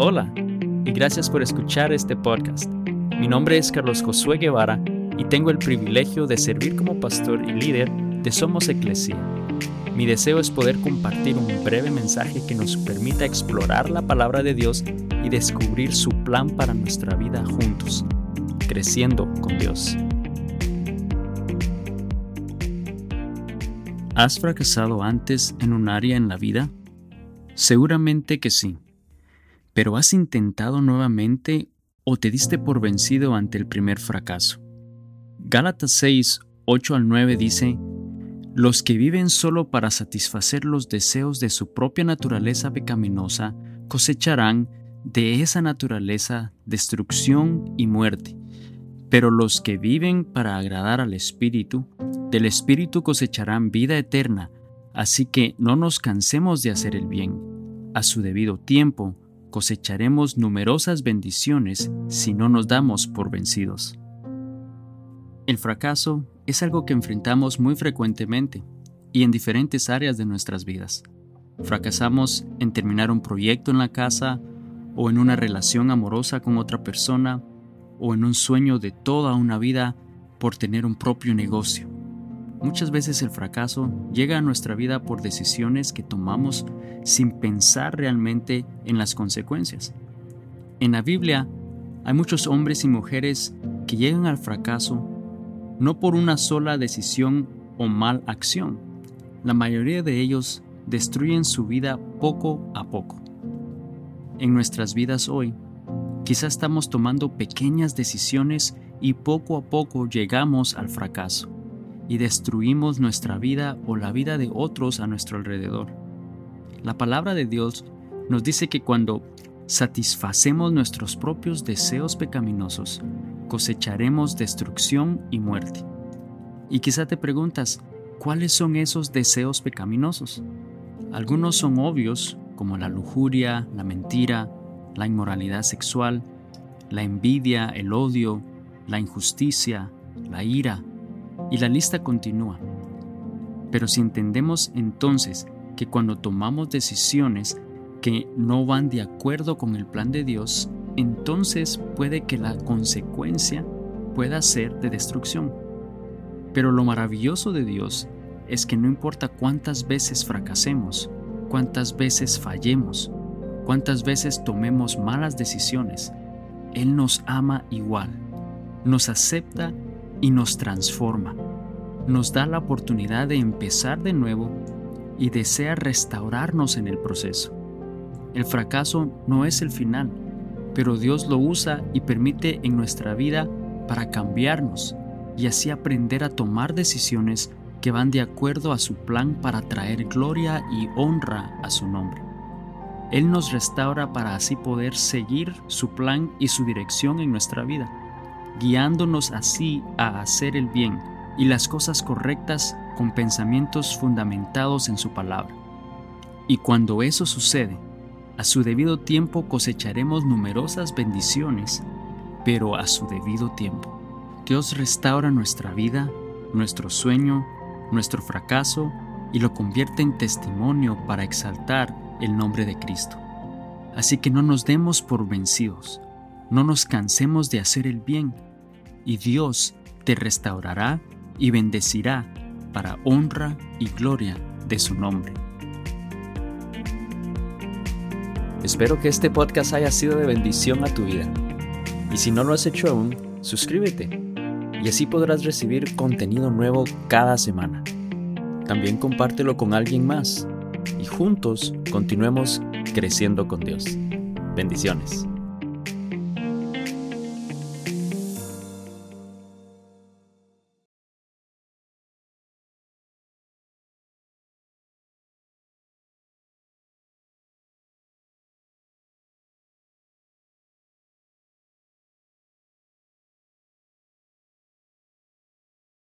Hola y gracias por escuchar este podcast. Mi nombre es Carlos Josué Guevara y tengo el privilegio de servir como pastor y líder de Somos Eclesia. Mi deseo es poder compartir un breve mensaje que nos permita explorar la palabra de Dios y descubrir su plan para nuestra vida juntos, creciendo con Dios. ¿Has fracasado antes en un área en la vida? Seguramente que sí. ¿Pero has intentado nuevamente o te diste por vencido ante el primer fracaso? Gálatas 6, 8 al 9 dice, Los que viven solo para satisfacer los deseos de su propia naturaleza pecaminosa cosecharán de esa naturaleza destrucción y muerte. Pero los que viven para agradar al Espíritu, del Espíritu cosecharán vida eterna, así que no nos cansemos de hacer el bien. A su debido tiempo, cosecharemos numerosas bendiciones si no nos damos por vencidos. El fracaso es algo que enfrentamos muy frecuentemente y en diferentes áreas de nuestras vidas. Fracasamos en terminar un proyecto en la casa o en una relación amorosa con otra persona o en un sueño de toda una vida por tener un propio negocio. Muchas veces el fracaso llega a nuestra vida por decisiones que tomamos sin pensar realmente en las consecuencias. En la Biblia hay muchos hombres y mujeres que llegan al fracaso no por una sola decisión o mal acción. La mayoría de ellos destruyen su vida poco a poco. En nuestras vidas hoy, quizás estamos tomando pequeñas decisiones y poco a poco llegamos al fracaso y destruimos nuestra vida o la vida de otros a nuestro alrededor. La palabra de Dios nos dice que cuando satisfacemos nuestros propios deseos pecaminosos, cosecharemos destrucción y muerte. Y quizá te preguntas, ¿cuáles son esos deseos pecaminosos? Algunos son obvios, como la lujuria, la mentira, la inmoralidad sexual, la envidia, el odio, la injusticia, la ira, y la lista continúa. Pero si entendemos entonces que cuando tomamos decisiones que no van de acuerdo con el plan de Dios, entonces puede que la consecuencia pueda ser de destrucción. Pero lo maravilloso de Dios es que no importa cuántas veces fracasemos, cuántas veces fallemos, cuántas veces tomemos malas decisiones, Él nos ama igual, nos acepta y nos transforma. Nos da la oportunidad de empezar de nuevo y desea restaurarnos en el proceso. El fracaso no es el final, pero Dios lo usa y permite en nuestra vida para cambiarnos y así aprender a tomar decisiones que van de acuerdo a su plan para traer gloria y honra a su nombre. Él nos restaura para así poder seguir su plan y su dirección en nuestra vida guiándonos así a hacer el bien y las cosas correctas con pensamientos fundamentados en su palabra. Y cuando eso sucede, a su debido tiempo cosecharemos numerosas bendiciones, pero a su debido tiempo. Dios restaura nuestra vida, nuestro sueño, nuestro fracaso y lo convierte en testimonio para exaltar el nombre de Cristo. Así que no nos demos por vencidos, no nos cansemos de hacer el bien, y Dios te restaurará y bendecirá para honra y gloria de su nombre. Espero que este podcast haya sido de bendición a tu vida. Y si no lo has hecho aún, suscríbete y así podrás recibir contenido nuevo cada semana. También compártelo con alguien más y juntos continuemos creciendo con Dios. Bendiciones.